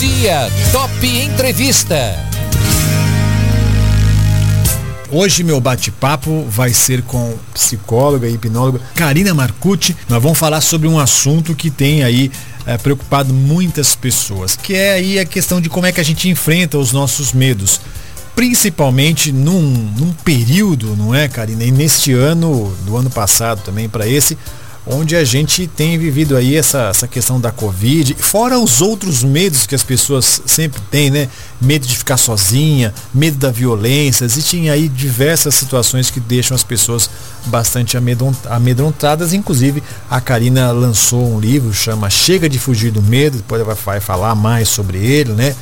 dia, Top Entrevista. Hoje meu bate-papo vai ser com psicóloga e hipnóloga Karina Marcucci. Nós vamos falar sobre um assunto que tem aí é, preocupado muitas pessoas, que é aí a questão de como é que a gente enfrenta os nossos medos. Principalmente num, num período, não é, Karina? E neste ano, do ano passado também para esse, onde a gente tem vivido aí essa, essa questão da Covid, fora os outros medos que as pessoas sempre têm, né? Medo de ficar sozinha, medo da violência, existem aí diversas situações que deixam as pessoas bastante amedrontadas, inclusive a Karina lançou um livro, chama Chega de Fugir do Medo, depois ela vai falar mais sobre ele, né?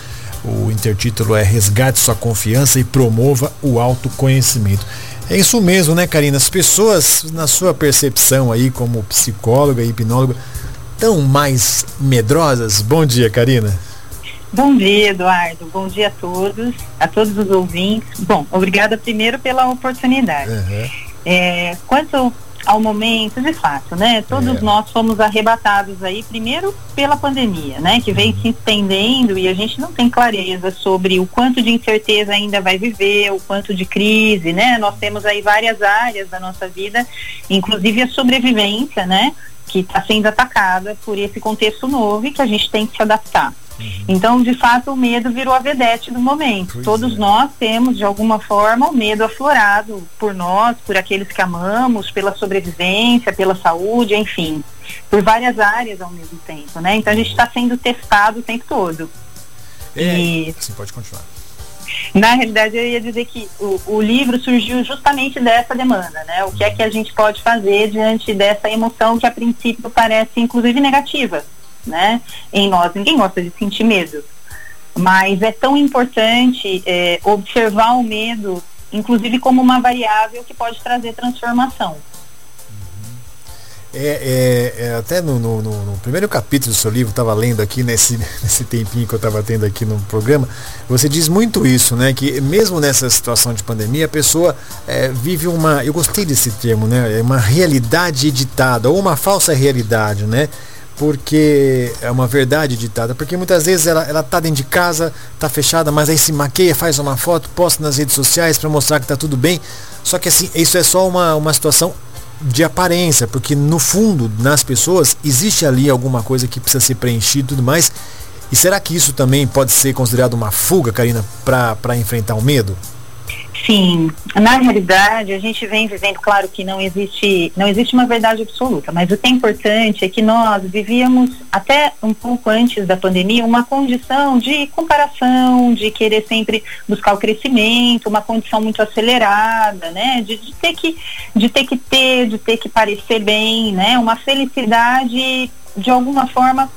O intertítulo é Resgate sua confiança e promova o autoconhecimento. É isso mesmo, né, Karina? As pessoas, na sua percepção aí como psicóloga e hipnóloga, tão mais medrosas? Bom dia, Karina. Bom dia, Eduardo. Bom dia a todos, a todos os ouvintes. Bom, obrigada primeiro pela oportunidade. Uhum. É, quanto ao momento, de fato, né? Todos é. nós fomos arrebatados aí, primeiro pela pandemia, né? Que uhum. se estendendo e a gente não tem clareza sobre o quanto de incerteza ainda vai viver, o quanto de crise, né? Nós temos aí várias áreas da nossa vida, inclusive a sobrevivência, né? Que está sendo atacada por esse contexto novo e que a gente tem que se adaptar. Uhum. Então, de fato, o medo virou a vedete do momento. Pois Todos é. nós temos, de alguma forma, o medo aflorado por nós, por aqueles que amamos, pela sobrevivência, pela saúde, enfim, por várias áreas ao mesmo tempo, né? Então, a gente está sendo testado o tempo todo. É, e... Sim, pode continuar. Na realidade, eu ia dizer que o, o, livro surgiu justamente dessa demanda, né? O que é que a gente pode fazer diante dessa emoção que a princípio parece inclusive negativa, né? Em nós. Ninguém gosta de sentir medo. Mas é tão importante é, observar o medo, inclusive como uma variável que pode trazer transformação. É, é, é, até no, no, no, primeiro capítulo do seu livro, estava lendo aqui nesse, nesse tempinho que eu estava tendo aqui no programa, você diz muito isso, né? Que mesmo nessa situação de pandemia, a pessoa é, vive uma. Eu gostei desse termo, né? É uma realidade editada, ou uma falsa realidade, né? Porque é uma verdade ditada, porque muitas vezes ela, ela tá dentro de casa, tá fechada, mas aí se maqueia, faz uma foto, posta nas redes sociais para mostrar que tá tudo bem. Só que assim, isso é só uma, uma situação de aparência, porque no fundo, nas pessoas, existe ali alguma coisa que precisa ser preenchida e tudo mais. E será que isso também pode ser considerado uma fuga, Karina, para enfrentar o medo? Sim, na realidade a gente vem vivendo, claro que não existe, não existe uma verdade absoluta, mas o que é importante é que nós vivíamos até um pouco antes da pandemia uma condição de comparação, de querer sempre buscar o crescimento, uma condição muito acelerada, né? De, de ter que, de ter que ter, de ter que parecer bem, né? Uma felicidade de alguma forma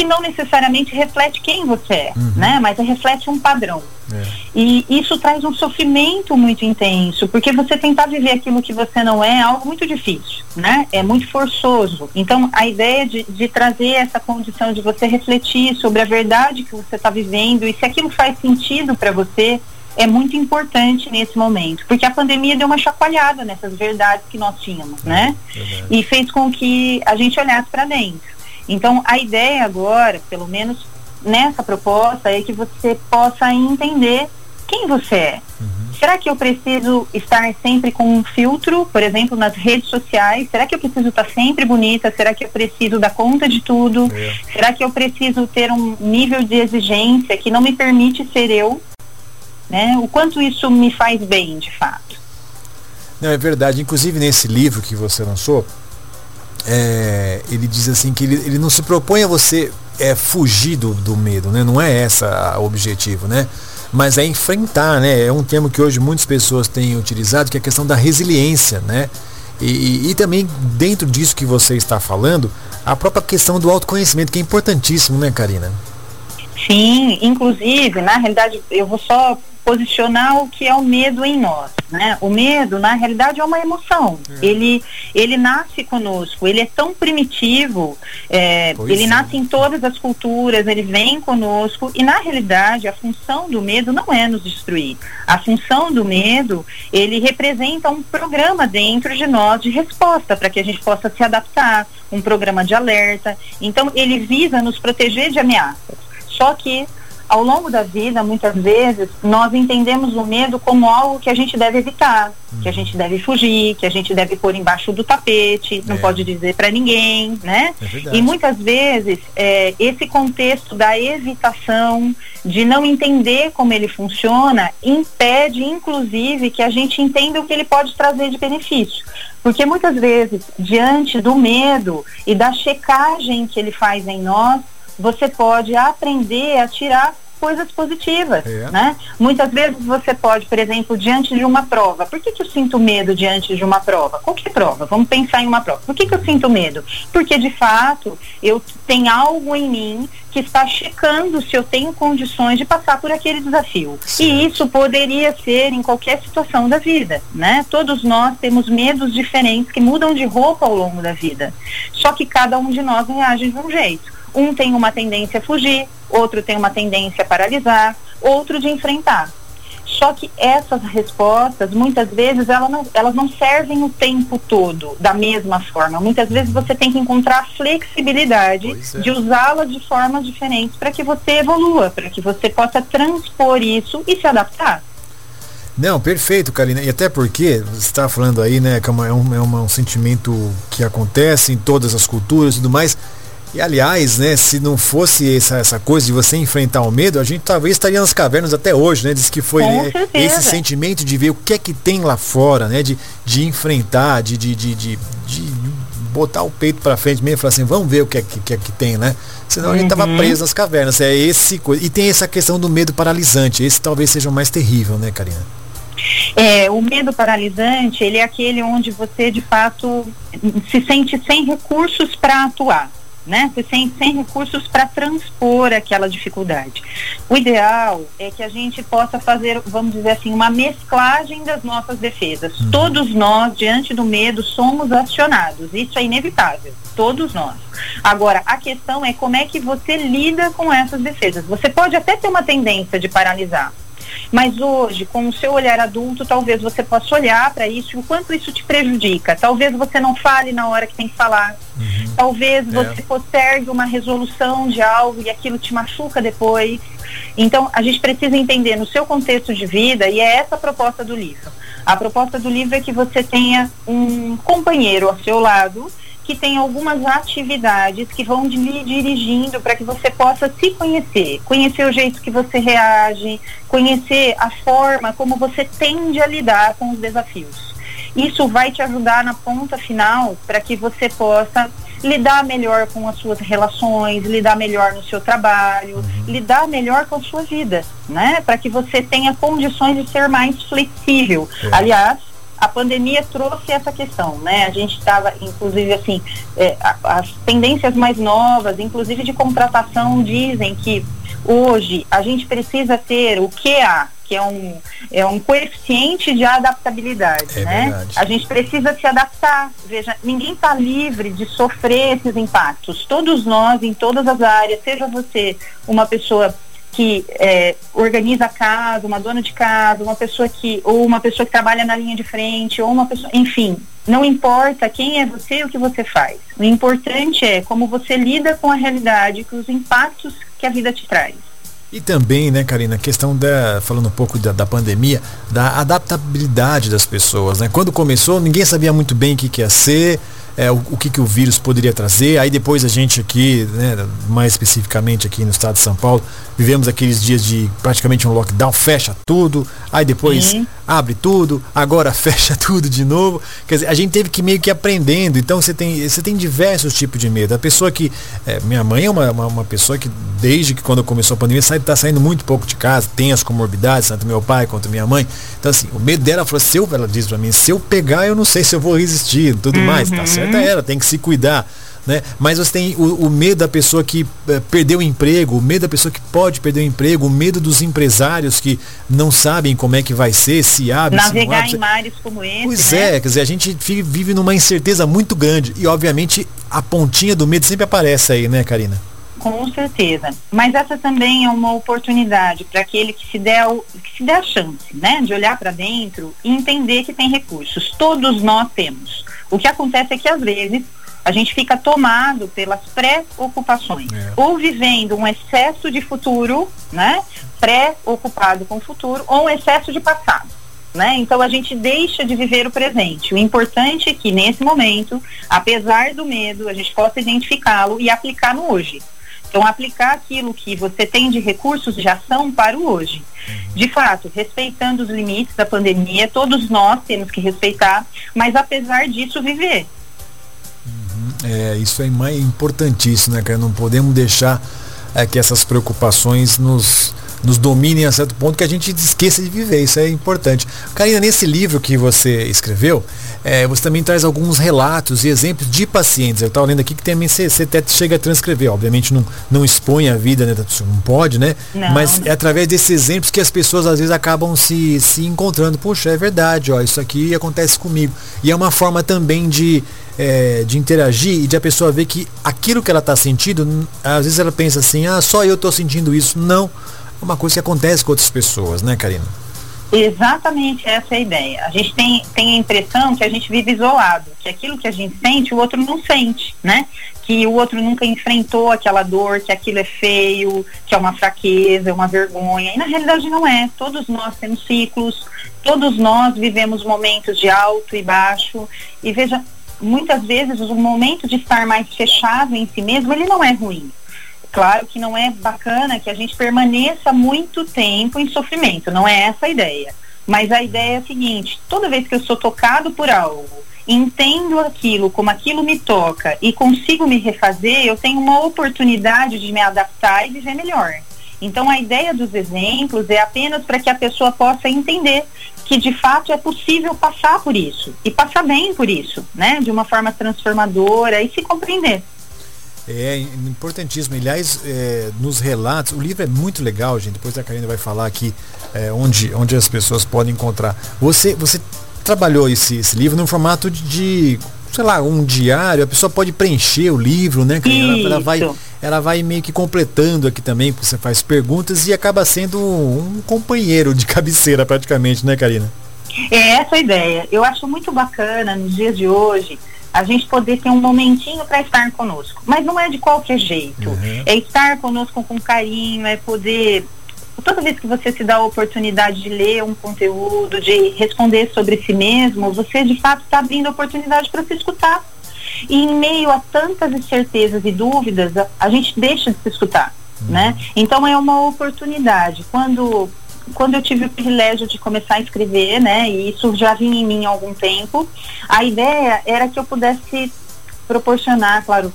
que não necessariamente reflete quem você é, uhum. né? Mas reflete um padrão. É. E isso traz um sofrimento muito intenso, porque você tentar viver aquilo que você não é é algo muito difícil, né? É muito forçoso. Então, a ideia de, de trazer essa condição de você refletir sobre a verdade que você está vivendo e se aquilo faz sentido para você é muito importante nesse momento, porque a pandemia deu uma chacoalhada nessas verdades que nós tínhamos, né? É e fez com que a gente olhasse para dentro. Então, a ideia agora, pelo menos nessa proposta, é que você possa entender quem você é. Uhum. Será que eu preciso estar sempre com um filtro, por exemplo, nas redes sociais? Será que eu preciso estar sempre bonita? Será que eu preciso dar conta de tudo? É. Será que eu preciso ter um nível de exigência que não me permite ser eu? Né? O quanto isso me faz bem, de fato? Não, é verdade. Inclusive nesse livro que você lançou, é, ele diz assim que ele, ele não se propõe a você é, fugir do, do medo, né? Não é essa o objetivo, né? Mas é enfrentar, né? É um termo que hoje muitas pessoas têm utilizado, que é a questão da resiliência, né? E, e, e, também dentro disso que você está falando, a própria questão do autoconhecimento, que é importantíssimo, né, Karina? Sim, inclusive, na realidade, eu vou só posicionar o que é o medo em nós, né? O medo, na realidade, é uma emoção. É. Ele, ele nasce conosco, ele é tão primitivo, é, ele é. nasce em todas as culturas, ele vem conosco e, na realidade, a função do medo não é nos destruir. A função do medo, ele representa um programa dentro de nós de resposta para que a gente possa se adaptar, um programa de alerta. Então, ele visa nos proteger de ameaças. Só que ao longo da vida, muitas vezes, nós entendemos o medo como algo que a gente deve evitar, que a gente deve fugir, que a gente deve pôr embaixo do tapete, não é. pode dizer para ninguém, né? É e muitas vezes é, esse contexto da evitação, de não entender como ele funciona, impede, inclusive, que a gente entenda o que ele pode trazer de benefício. Porque muitas vezes, diante do medo e da checagem que ele faz em nós, você pode aprender a tirar coisas positivas, é. né? Muitas vezes você pode, por exemplo, diante de uma prova, por que, que eu sinto medo diante de uma prova? Qualquer prova, vamos pensar em uma prova. Por que, que eu sinto medo? Porque, de fato, eu tenho algo em mim que está checando se eu tenho condições de passar por aquele desafio. Sim. E isso poderia ser em qualquer situação da vida, né? Todos nós temos medos diferentes que mudam de roupa ao longo da vida. Só que cada um de nós reage de um jeito. Um tem uma tendência a fugir, outro tem uma tendência a paralisar, outro de enfrentar. Só que essas respostas, muitas vezes, elas não, elas não servem o tempo todo da mesma forma. Muitas vezes você tem que encontrar flexibilidade é. de usá-las de formas diferentes para que você evolua, para que você possa transpor isso e se adaptar. Não, perfeito, Karina. E até porque você está falando aí, né, que é, é, um, é um sentimento que acontece em todas as culturas e tudo mais. E aliás, né, se não fosse essa, essa coisa de você enfrentar o medo, a gente talvez estaria nas cavernas até hoje, né? Diz que foi né, esse sentimento de ver o que é que tem lá fora, né? De, de enfrentar, de, de, de, de, botar o peito para frente mesmo e falar assim, vamos ver o que é que, que, é que tem, né? Senão a gente tava uhum. preso nas cavernas. É esse coisa. E tem essa questão do medo paralisante. Esse talvez seja o mais terrível, né, Karina? É, o medo paralisante, ele é aquele onde você de fato se sente sem recursos para atuar né? Sem, sem recursos para transpor aquela dificuldade. O ideal é que a gente possa fazer, vamos dizer assim, uma mesclagem das nossas defesas. Uhum. Todos nós, diante do medo, somos acionados. Isso é inevitável. Todos nós. Agora, a questão é como é que você lida com essas defesas. Você pode até ter uma tendência de paralisar. Mas hoje, com o seu olhar adulto, talvez você possa olhar para isso e o quanto isso te prejudica. Talvez você não fale na hora que tem que falar. Uhum. Talvez é. você postergue uma resolução de algo e aquilo te machuca depois. Então, a gente precisa entender no seu contexto de vida, e é essa a proposta do livro. A proposta do livro é que você tenha um companheiro ao seu lado que tem algumas atividades que vão lhe dirigindo para que você possa se conhecer, conhecer o jeito que você reage, conhecer a forma como você tende a lidar com os desafios. Isso vai te ajudar na ponta final para que você possa lidar melhor com as suas relações, lidar melhor no seu trabalho, uhum. lidar melhor com a sua vida, né? Para que você tenha condições de ser mais flexível. É. Aliás, a pandemia trouxe essa questão, né? A gente estava, inclusive, assim, é, as tendências mais novas, inclusive de contratação, dizem que hoje a gente precisa ter o QA, que é um, é um coeficiente de adaptabilidade, é né? Verdade. A gente precisa se adaptar. Veja, ninguém está livre de sofrer esses impactos. Todos nós, em todas as áreas, seja você uma pessoa que é, organiza a casa, uma dona de casa, uma pessoa que, ou uma pessoa que trabalha na linha de frente, ou uma pessoa, enfim, não importa quem é você e o que você faz. O importante é como você lida com a realidade, com os impactos que a vida te traz. E também, né, Karina, a questão da, falando um pouco da, da, pandemia, da adaptabilidade das pessoas, né? Quando começou, ninguém sabia muito bem o que, que ia ser, é, o, o, que, que o vírus poderia trazer. Aí depois a gente aqui, né, mais especificamente aqui no estado de São Paulo, vivemos aqueles dias de praticamente um lockdown, fecha tudo, aí depois uhum. abre tudo, agora fecha tudo de novo. Quer dizer, a gente teve que meio que aprendendo. Então você tem, você tem diversos tipos de medo. A pessoa que. É, minha mãe é uma, uma, uma, pessoa que, desde que quando começou a pandemia, está saindo muito pouco de casa, tem as comorbidades, tanto meu pai quanto minha mãe. Então, assim, o medo dela falou, se eu, ela disse para mim, se eu pegar, eu não sei se eu vou resistir, tudo uhum. mais. Tá certo é ela, tem que se cuidar né? Mas você tem o, o medo da pessoa que uh, perdeu o emprego, o medo da pessoa que pode perder o emprego, o medo dos empresários que não sabem como é que vai ser, se abre, Navegar se em mares como esse. Pois né? é, quer dizer, a gente vive numa incerteza muito grande e obviamente a pontinha do medo sempre aparece aí, né, Karina? Com certeza. Mas essa também é uma oportunidade para aquele que se der, que se der a chance, né, de olhar para dentro e entender que tem recursos. Todos nós temos. O que acontece é que às vezes a gente fica tomado pelas preocupações, é. ou vivendo um excesso de futuro, né? Pré-ocupado com o futuro, ou um excesso de passado. Né? Então a gente deixa de viver o presente. O importante é que nesse momento, apesar do medo, a gente possa identificá-lo e aplicar no hoje. Então, aplicar aquilo que você tem de recursos de ação para o hoje. De fato, respeitando os limites da pandemia, todos nós temos que respeitar, mas apesar disso, viver. Uhum. É, isso é importantíssimo, né, cara? Não podemos deixar é, que essas preocupações nos, nos dominem a certo ponto que a gente esqueça de viver. Isso é importante. Karina, nesse livro que você escreveu, é, você também traz alguns relatos e exemplos de pacientes. Eu estava lendo aqui que também você, você até chega a transcrever. Obviamente não, não expõe a vida, né? Não pode, né? Não, Mas é através desses exemplos que as pessoas às vezes acabam se, se encontrando. Puxa, é verdade, ó, isso aqui acontece comigo. E é uma forma também de, é, de interagir e de a pessoa ver que aquilo que ela está sentindo, às vezes ela pensa assim, ah, só eu estou sentindo isso. Não uma coisa que acontece com outras pessoas, né, Karina? Exatamente essa é a ideia. A gente tem, tem a impressão que a gente vive isolado, que aquilo que a gente sente, o outro não sente, né? Que o outro nunca enfrentou aquela dor, que aquilo é feio, que é uma fraqueza, é uma vergonha. E na realidade não é. Todos nós temos ciclos, todos nós vivemos momentos de alto e baixo. E veja, muitas vezes o momento de estar mais fechado em si mesmo, ele não é ruim Claro que não é bacana que a gente permaneça muito tempo em sofrimento, não é essa a ideia. Mas a ideia é a seguinte: toda vez que eu sou tocado por algo, entendo aquilo, como aquilo me toca e consigo me refazer, eu tenho uma oportunidade de me adaptar e viver melhor. Então a ideia dos exemplos é apenas para que a pessoa possa entender que de fato é possível passar por isso e passar bem por isso, né? De uma forma transformadora e se compreender. É importantíssimo. Aliás, é, nos relatos, o livro é muito legal, gente. Depois a Karina vai falar aqui é, onde, onde as pessoas podem encontrar. Você, você trabalhou esse, esse livro no formato de, sei lá, um diário. A pessoa pode preencher o livro, né, Karina? Ela, ela, vai, ela vai meio que completando aqui também, porque você faz perguntas e acaba sendo um companheiro de cabeceira praticamente, né, Karina? É essa a ideia. Eu acho muito bacana nos dias de hoje a gente poder ter um momentinho para estar conosco. Mas não é de qualquer jeito. Uhum. É estar conosco com carinho, é poder. Toda vez que você se dá a oportunidade de ler um conteúdo, de responder sobre si mesmo, você de fato está abrindo a oportunidade para se escutar. E em meio a tantas incertezas e dúvidas, a, a gente deixa de se escutar. Uhum. Né? Então é uma oportunidade. Quando quando eu tive o privilégio de começar a escrever, né, e isso já vinha em mim há algum tempo, a ideia era que eu pudesse proporcionar, claro,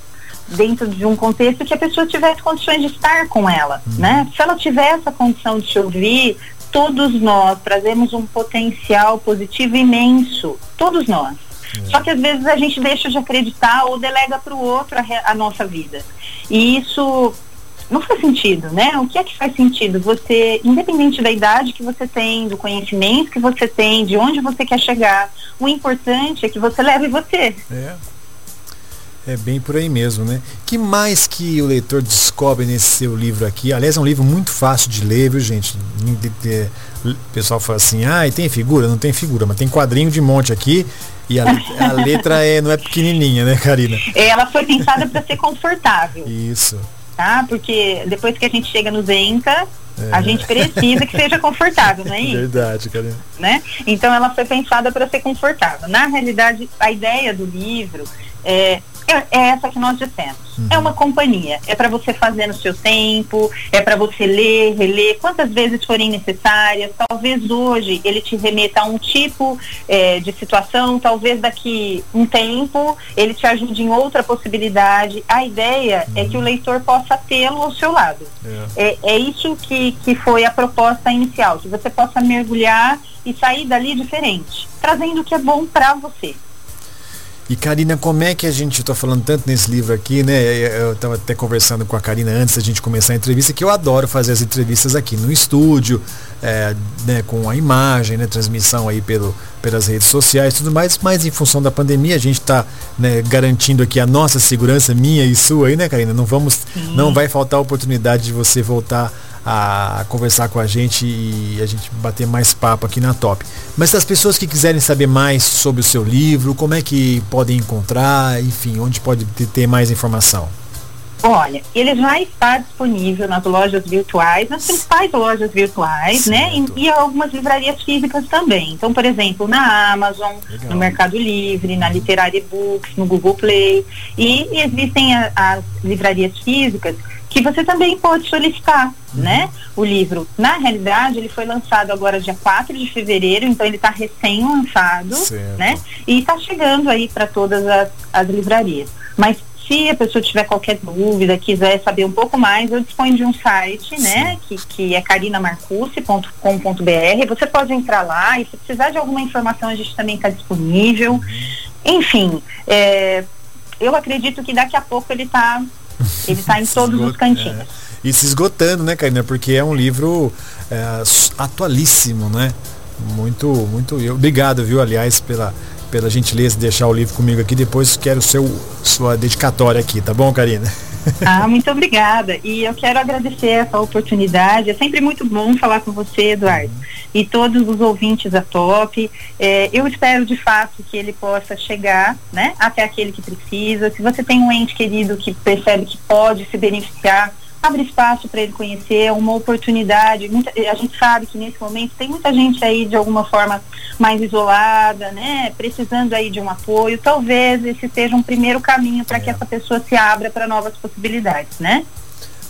dentro de um contexto que a pessoa tivesse condições de estar com ela, uhum. né? Se ela tiver essa condição de te ouvir, todos nós trazemos um potencial positivo imenso, todos nós. Uhum. Só que às vezes a gente deixa de acreditar ou delega para o outro a, a nossa vida. E isso não faz sentido, né? O que é que faz sentido? Você, independente da idade que você tem, do conhecimento que você tem, de onde você quer chegar, o importante é que você leve você. É. É bem por aí mesmo, né? que mais que o leitor descobre nesse seu livro aqui? Aliás, é um livro muito fácil de ler, viu, gente? O pessoal fala assim, ah, e tem figura? Não tem figura, mas tem quadrinho de monte aqui e a, a letra é, não é pequenininha, né, Karina? Ela foi pensada para ser confortável. Isso tá? Porque depois que a gente chega no Zenca, é. a gente precisa que seja confortável, não é isso? Verdade, Karina. Né? Então ela foi pensada para ser confortável. Na realidade, a ideia do livro é é, é essa que nós dissemos. Uhum. É uma companhia. É para você fazer no seu tempo, é para você ler, reler, quantas vezes forem necessárias. Talvez hoje ele te remeta a um tipo é, de situação, talvez daqui um tempo ele te ajude em outra possibilidade. A ideia uhum. é que o uhum. leitor possa tê-lo ao seu lado. É, é, é isso que, que foi a proposta inicial, que você possa mergulhar e sair dali diferente, trazendo o que é bom para você. E Karina, como é que a gente, está falando tanto nesse livro aqui, né? Eu estava até conversando com a Karina antes da gente começar a entrevista, que eu adoro fazer as entrevistas aqui no estúdio, é, né, com a imagem, né, transmissão aí pelo, pelas redes sociais tudo mais, mas em função da pandemia a gente está né, garantindo aqui a nossa segurança, minha e sua aí, né, Karina? Não vamos, Sim. não vai faltar a oportunidade de você voltar a conversar com a gente e a gente bater mais papo aqui na Top. Mas se as pessoas que quiserem saber mais sobre o seu livro, como é que podem encontrar, enfim, onde pode ter mais informação? Olha, ele já está disponível nas lojas virtuais, nas principais lojas virtuais, né? certo. né? E, e, algumas livrarias físicas também. Então, por exemplo, na Amazon, Legal. no Mercado Livre, na Literária Books, no Google Play. E, e existem a, as livrarias físicas que você também pode solicitar, uhum. né? O livro. Na realidade, ele foi lançado agora dia 4 de fevereiro, então ele está recém-lançado, né? E está chegando aí para todas as, as livrarias. Mas se a pessoa tiver qualquer dúvida, quiser saber um pouco mais, eu disponho de um site, né, que, que é carinamarcucci.com.br. Você pode entrar lá e se precisar de alguma informação, a gente também está disponível. Enfim, é, eu acredito que daqui a pouco ele está ele tá em todos os cantinhos. É. E se esgotando, né, Karina? Porque é um livro é, atualíssimo, né? Muito, muito. Obrigado, viu, aliás, pela pela gentileza de deixar o livro comigo aqui. Depois quero seu, sua dedicatória aqui, tá bom, Karina? Ah, muito obrigada. E eu quero agradecer essa oportunidade. É sempre muito bom falar com você, Eduardo, e todos os ouvintes da Top. É, eu espero de fato que ele possa chegar, né, até aquele que precisa. Se você tem um ente querido que percebe que pode se beneficiar abre espaço para ele conhecer, é uma oportunidade. Muita, a gente sabe que nesse momento tem muita gente aí de alguma forma mais isolada, né? Precisando aí de um apoio. Talvez esse seja um primeiro caminho para é. que essa pessoa se abra para novas possibilidades, né?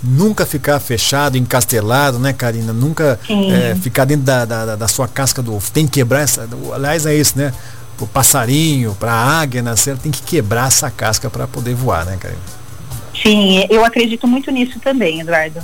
Nunca ficar fechado, encastelado, né, Karina? Nunca é, ficar dentro da, da, da, sua casca do ovo. Tem que quebrar essa. Aliás, é isso, né? O passarinho, para a águia nascer, tem que quebrar essa casca para poder voar, né, Karina? Sim, eu acredito muito nisso também, Eduardo.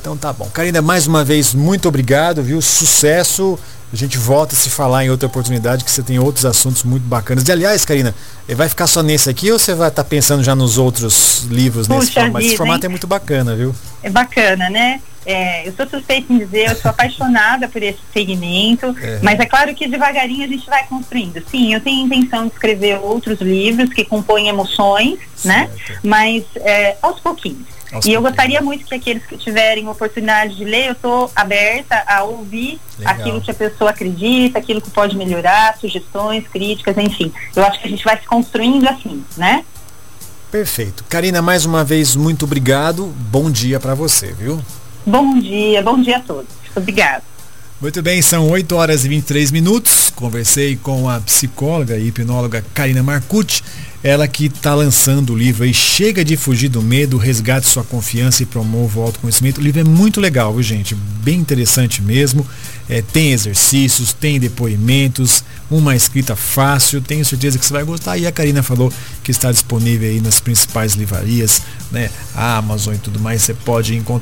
Então tá bom. Karina, mais uma vez, muito obrigado, viu? Sucesso. A gente volta a se falar em outra oportunidade, que você tem outros assuntos muito bacanas. E aliás, Karina, vai ficar só nesse aqui ou você vai estar tá pensando já nos outros livros Puxa nesse formato? Esse formato hein? é muito bacana, viu? É bacana, né? É, eu sou suspeita em dizer, eu sou apaixonada por esse segmento, é. mas é claro que devagarinho a gente vai construindo. Sim, eu tenho intenção de escrever outros livros que compõem emoções, né? certo. né? Mas é, aos pouquinhos. Aos e eu gostaria muito que aqueles que tiverem oportunidade de ler, eu estou aberta a ouvir Legal. aquilo que a pessoa acredita, aquilo que pode melhorar, sugestões, críticas, enfim. Eu acho que a gente vai se construindo assim, né? Perfeito. Karina, mais uma vez, muito obrigado. Bom dia para você, viu? Bom dia, bom dia a todos. Obrigada. Muito bem, são 8 horas e 23 minutos. Conversei com a psicóloga e hipnóloga Karina Marcucci, ela que está lançando o livro aí, Chega de Fugir do Medo, Resgate Sua Confiança e Promova o Autoconhecimento. O livro é muito legal, viu, gente? Bem interessante mesmo. É, tem exercícios, tem depoimentos, uma escrita fácil. Tenho certeza que você vai gostar. E a Karina falou que está disponível aí nas principais livrarias, né? A Amazon e tudo mais. Você pode encontrar.